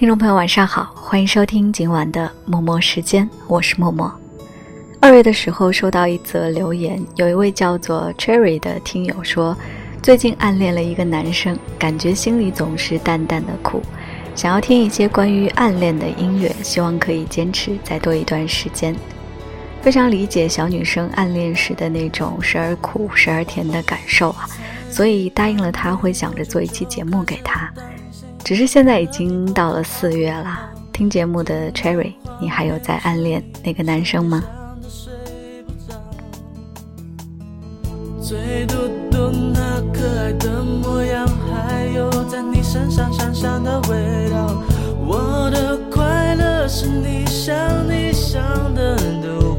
听众朋友，晚上好，欢迎收听今晚的默默时间，我是默默。二月的时候收到一则留言，有一位叫做 Cherry 的听友说，最近暗恋了一个男生，感觉心里总是淡淡的苦，想要听一些关于暗恋的音乐，希望可以坚持再多一段时间。非常理解小女生暗恋时的那种时而苦时而甜的感受啊，所以答应了他会想着做一期节目给他。只是现在已经到了四月了，听节目的 Cherry，你还有在暗恋那个男生吗？最嘟嘟那可爱的模样，还有在你身上香香的味道，我的快乐是你想你想的都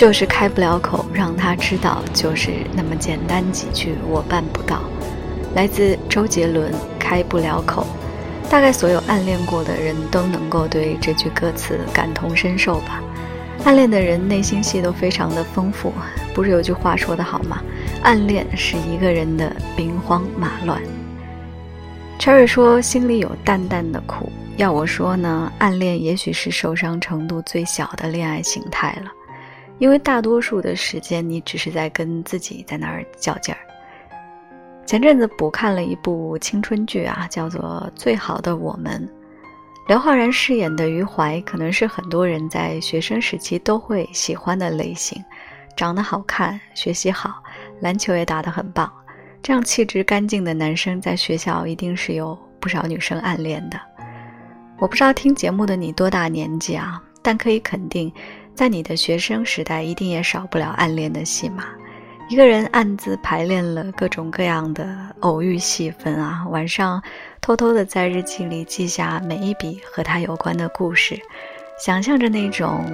就是开不了口，让他知道，就是那么简单几句，我办不到。来自周杰伦《开不了口》，大概所有暗恋过的人都能够对这句歌词感同身受吧。暗恋的人内心戏都非常的丰富，不是有句话说得好吗？暗恋是一个人的兵荒马乱。Cherry 说心里有淡淡的苦，要我说呢，暗恋也许是受伤程度最小的恋爱形态了，因为大多数的时间你只是在跟自己在那儿较劲儿。前阵子补看了一部青春剧啊，叫做《最好的我们》。刘昊然饰演的余淮，可能是很多人在学生时期都会喜欢的类型，长得好看，学习好，篮球也打得很棒，这样气质干净的男生，在学校一定是有不少女生暗恋的。我不知道听节目的你多大年纪啊，但可以肯定，在你的学生时代，一定也少不了暗恋的戏码。一个人暗自排练了各种各样的偶遇戏份啊，晚上偷偷的在日记里记下每一笔和他有关的故事，想象着那种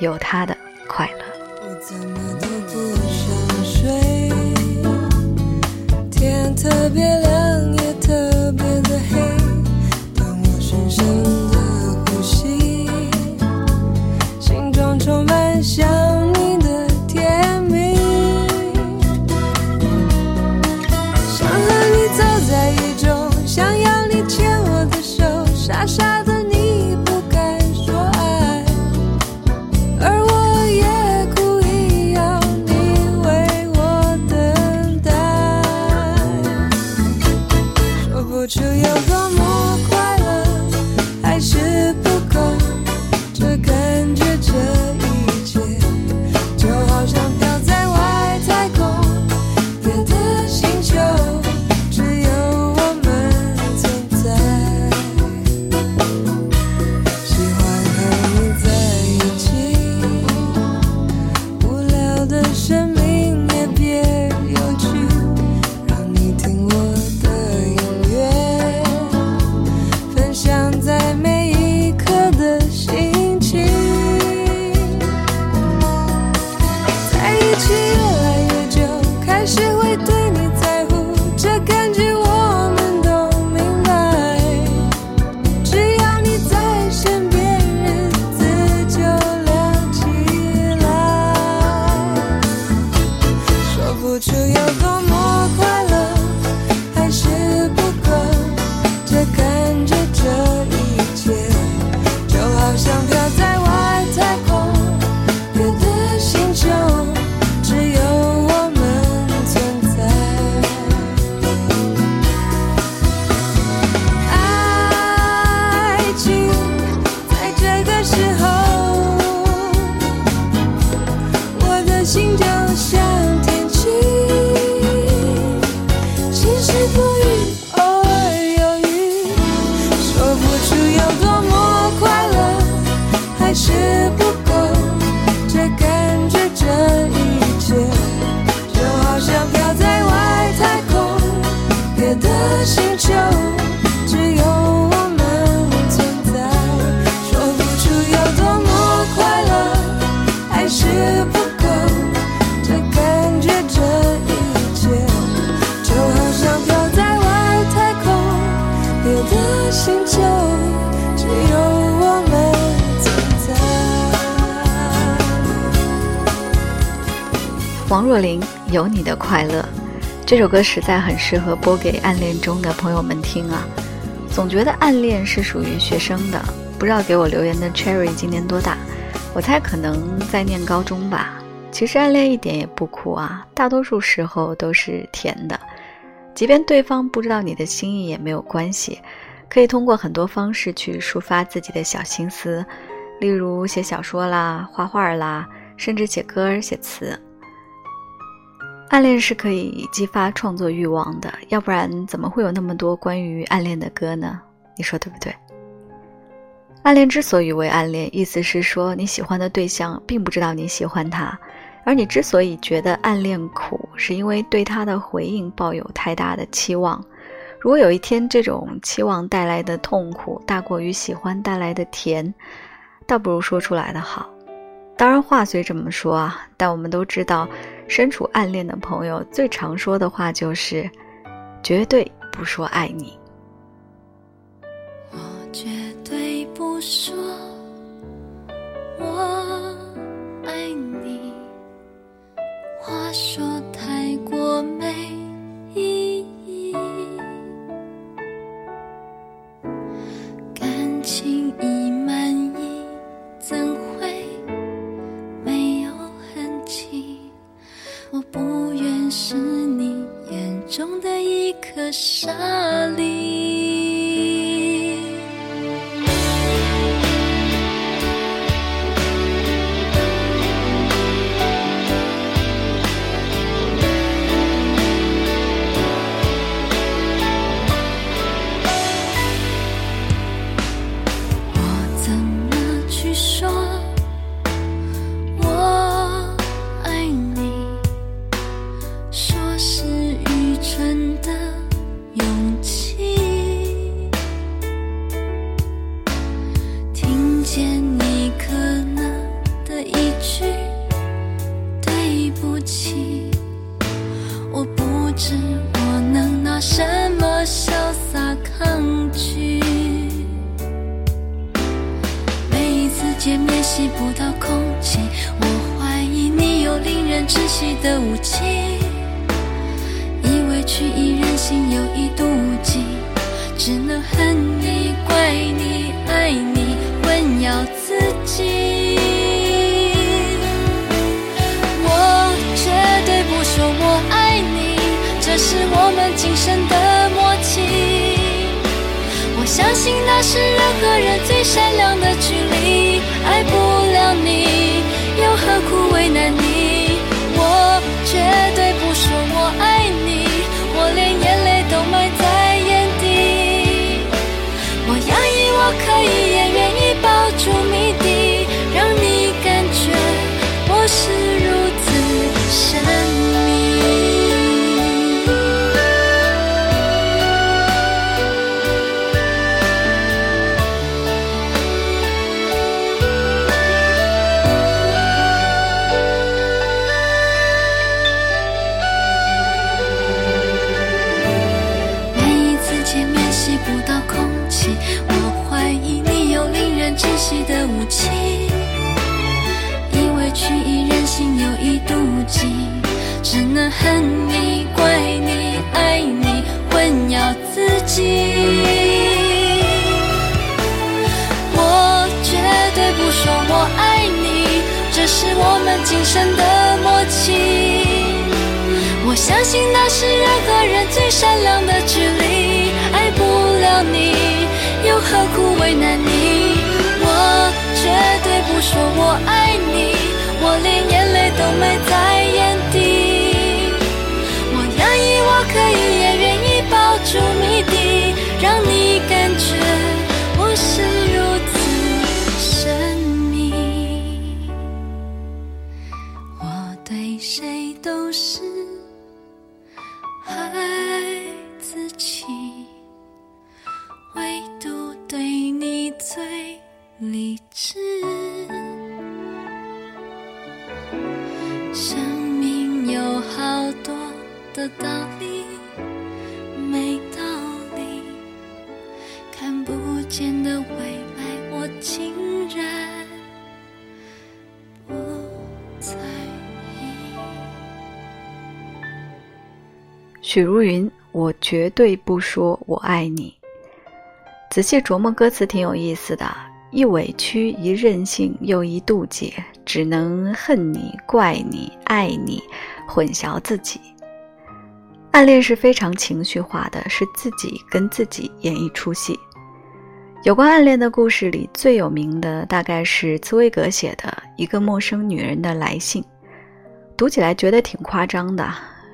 有他的快乐。我怎么都不想睡，天特别亮王若琳《有你的快乐》这首歌实在很适合播给暗恋中的朋友们听啊！总觉得暗恋是属于学生的，不知道给我留言的 Cherry 今年多大？我猜可能在念高中吧。其实暗恋一点也不苦啊，大多数时候都是甜的。即便对方不知道你的心意也没有关系，可以通过很多方式去抒发自己的小心思，例如写小说啦、画画啦，甚至写歌、写词。暗恋是可以激发创作欲望的，要不然怎么会有那么多关于暗恋的歌呢？你说对不对？暗恋之所以为暗恋，意思是说你喜欢的对象并不知道你喜欢他，而你之所以觉得暗恋苦，是因为对他的回应抱有太大的期望。如果有一天这种期望带来的痛苦大过于喜欢带来的甜，倒不如说出来的好。当然话虽这么说啊，但我们都知道。身处暗恋的朋友最常说的话就是：“绝对不说爱你。”我绝对不说以委屈，以任性，有一妒忌，只能恨你、怪你、爱你，混淆自己。我绝对不说我爱你，这是我们今生的默契。我相信那是人和人最善良的距离，爱不了你，又何苦为难们今生的默契。我相信那是人和人最善良的距离，爱不了你，又何苦为难你？我绝对不说我爱你，我连眼泪都埋在眼底。我压抑，我可以，也愿意抱住你许茹芸，我绝对不说我爱你。仔细琢磨歌词，挺有意思的。一委屈，一任性，又一妒忌，只能恨你、怪你、爱你，混淆自己。暗恋是非常情绪化的，是自己跟自己演一出戏。有关暗恋的故事里，最有名的大概是茨威格写的《一个陌生女人的来信》，读起来觉得挺夸张的。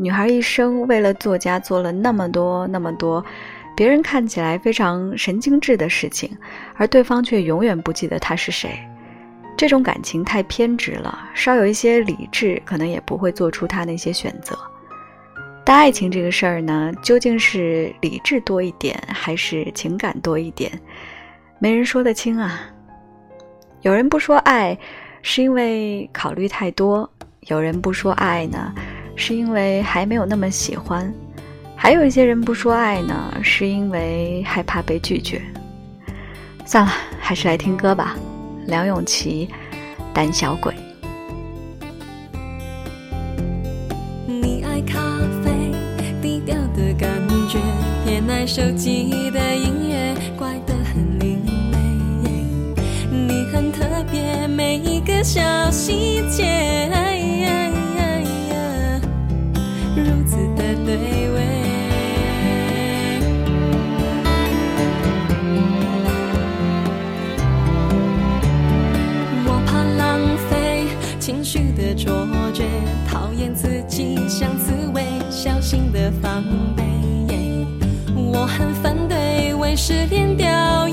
女孩一生为了作家做了那么多那么多，别人看起来非常神经质的事情，而对方却永远不记得她是谁。这种感情太偏执了，稍有一些理智，可能也不会做出他那些选择。但爱情这个事儿呢，究竟是理智多一点，还是情感多一点，没人说得清啊。有人不说爱，是因为考虑太多；有人不说爱呢，是因为还没有那么喜欢；还有一些人不说爱呢，是因为害怕被拒绝。算了，还是来听歌吧。梁咏琪，《胆小鬼》。你爱咖啡，低调的感觉，偏爱手机的音乐，怪得很另类。你很特别，每一个小细节，防备。我很反对为失恋掉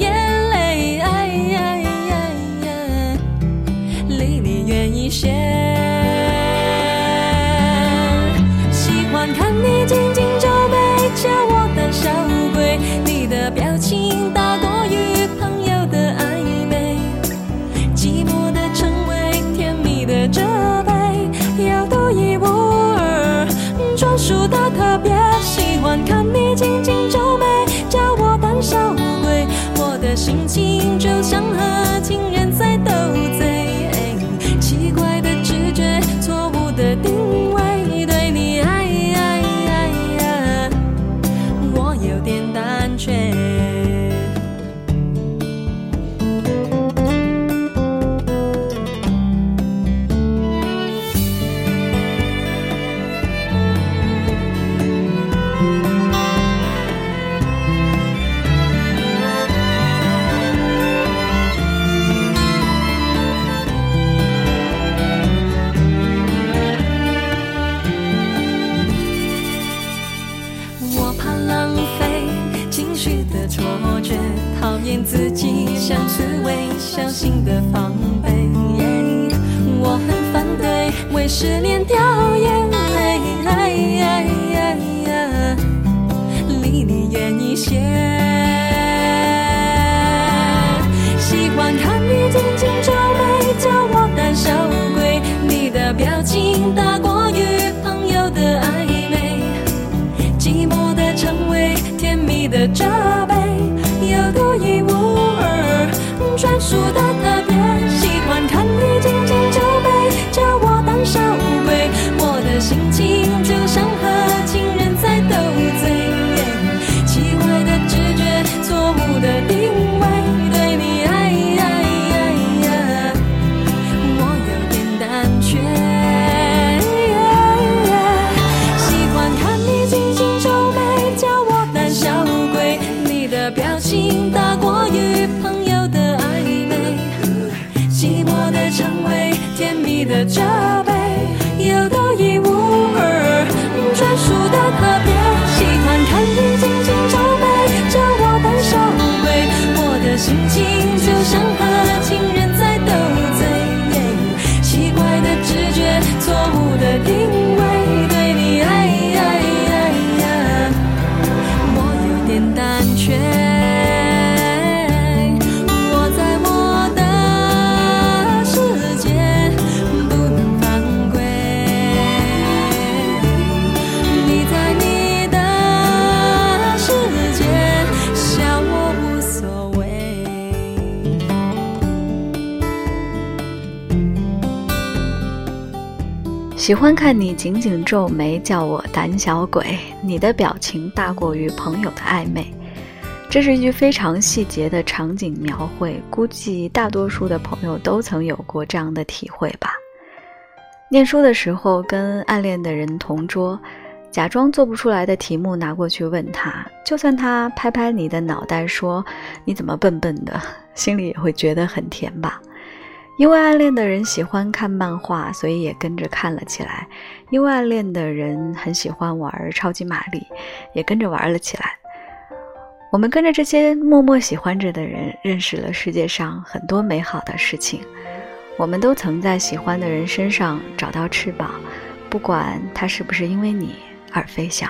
心情像刺猬，小心的防备。我很反对为失恋掉眼泪，离你远一些。喜欢看你紧紧皱眉，叫我胆小鬼。你的表情大过于朋友的暧昧。寂寞的称谓，甜蜜的责备，喜欢看你紧紧皱眉，叫我胆小鬼。你的表情大过于朋友的暧昧。这是一句非常细节的场景描绘，估计大多数的朋友都曾有过这样的体会吧。念书的时候，跟暗恋的人同桌，假装做不出来的题目拿过去问他，就算他拍拍你的脑袋说你怎么笨笨的，心里也会觉得很甜吧。因为暗恋的人喜欢看漫画，所以也跟着看了起来。因为暗恋的人很喜欢玩超级玛丽，也跟着玩了起来。我们跟着这些默默喜欢着的人，认识了世界上很多美好的事情。我们都曾在喜欢的人身上找到翅膀，不管他是不是因为你而飞翔。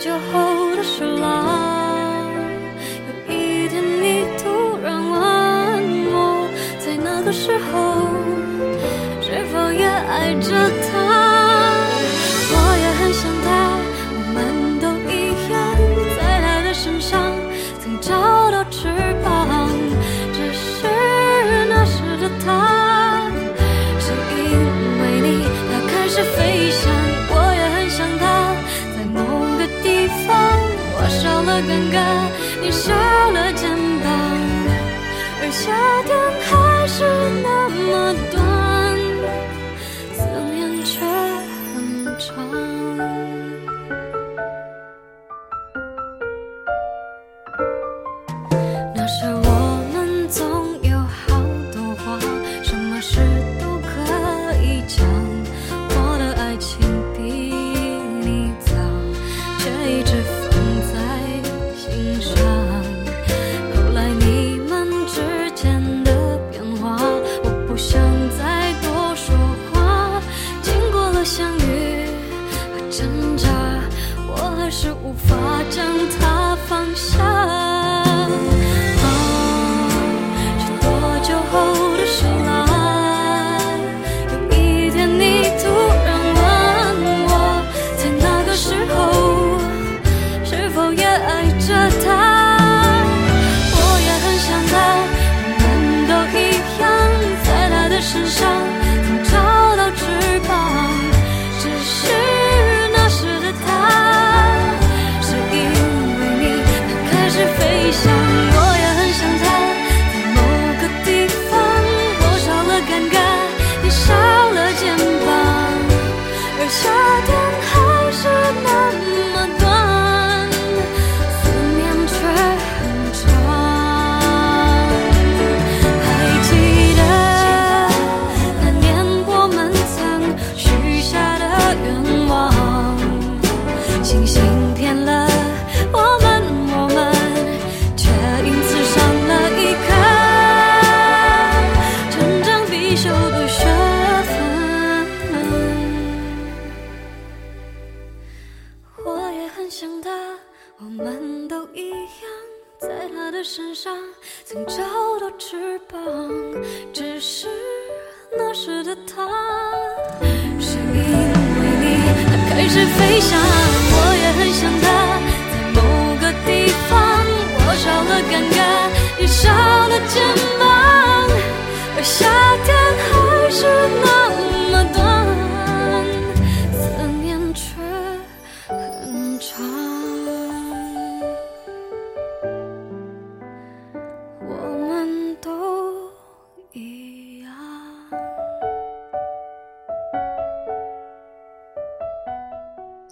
酒后的事啦？有一天你突然问我，在那个时候是否也爱着他？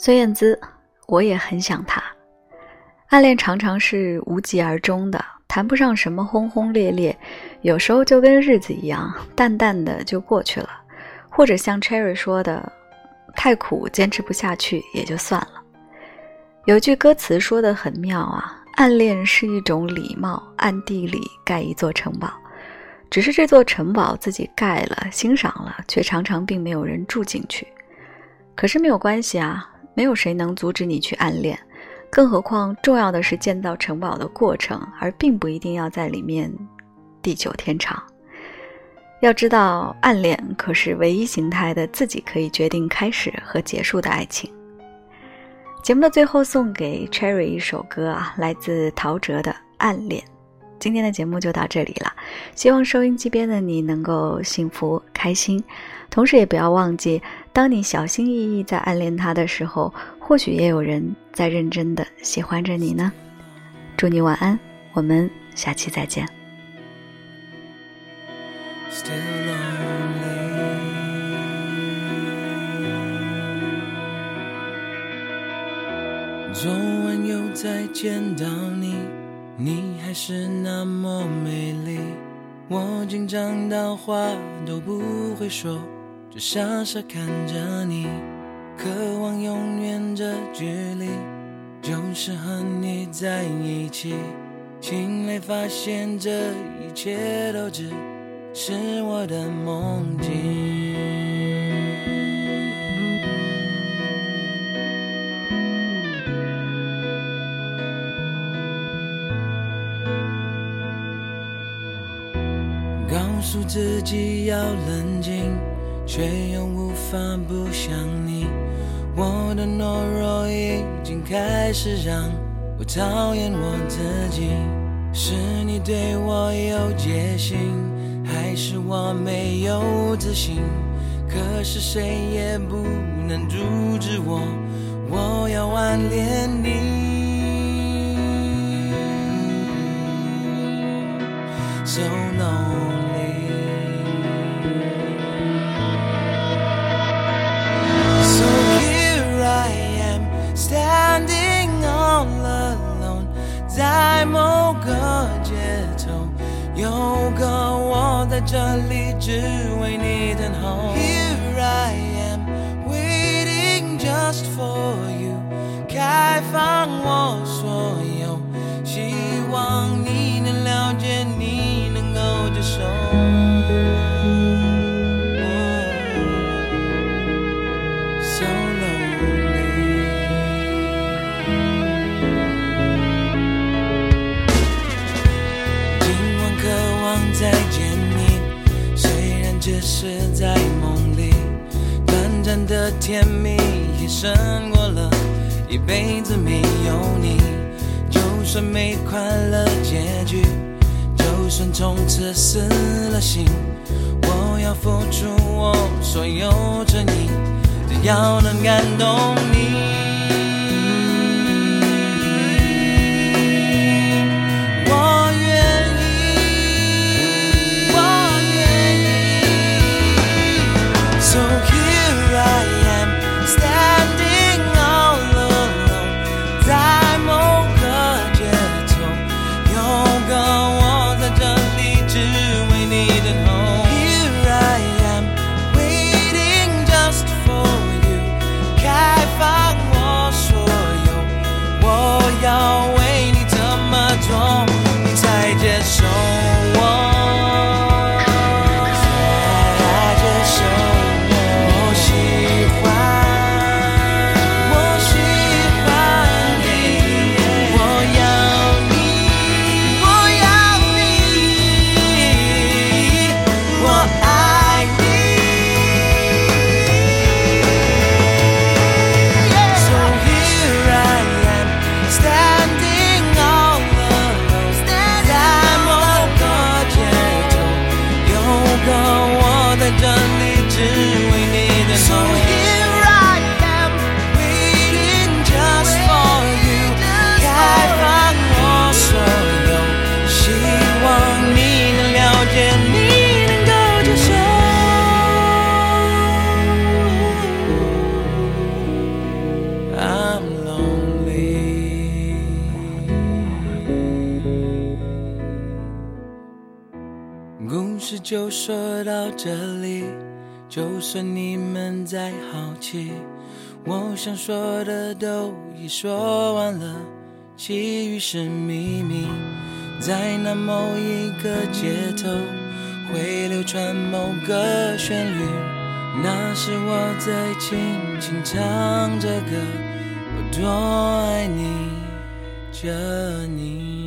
孙燕姿，我也很想他。暗恋常常是无疾而终的，谈不上什么轰轰烈烈，有时候就跟日子一样，淡淡的就过去了。或者像 Cherry 说的，太苦坚持不下去也就算了。有句歌词说的很妙啊，暗恋是一种礼貌，暗地里盖一座城堡。只是这座城堡自己盖了，欣赏了，却常常并没有人住进去。可是没有关系啊，没有谁能阻止你去暗恋，更何况重要的是建造城堡的过程，而并不一定要在里面地久天长。要知道，暗恋可是唯一形态的自己可以决定开始和结束的爱情。节目的最后送给 Cherry 一首歌啊，来自陶喆的《暗恋》。今天的节目就到这里了，希望收音机边的你能够幸福开心，同时也不要忘记，当你小心翼翼在暗恋他的时候，或许也有人在认真的喜欢着你呢。祝你晚安，我们下期再见。昨晚又再见到你，你还是那么美丽。我紧张到话都不会说，就傻傻看着你，渴望永远这距离，就是和你在一起。醒来发现这一切都只是我的梦境。告诉自己要冷静，却又无法不想你。我的懦弱已经开始让我讨厌我自己。是你对我有戒心，还是我没有自信？可是谁也不能阻止我，我要暗恋你。So 这里只为你等候。Here I am, waiting just for you，开放我 只是在梦里，短暂的甜蜜也胜过了一辈子没有你。就算没快乐结局，就算从此死了心，我要付出我所有真意，只要能感动你。就说到这里，就算你们再好奇，我想说的都已说完了，其余是秘密。在那某一个街头，会流传某个旋律，那是我在轻轻唱着歌，我多爱你着你。